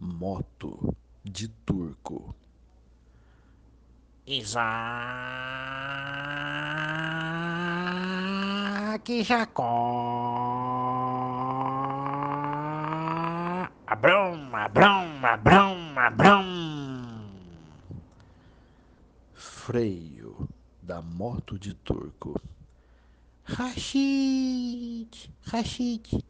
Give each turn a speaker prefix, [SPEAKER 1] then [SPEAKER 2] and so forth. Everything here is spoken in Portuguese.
[SPEAKER 1] moto de turco.
[SPEAKER 2] Isaac Jacó. Abram, abram, abram, abram.
[SPEAKER 1] Freio da moto de turco.
[SPEAKER 2] Rashid, Rashid.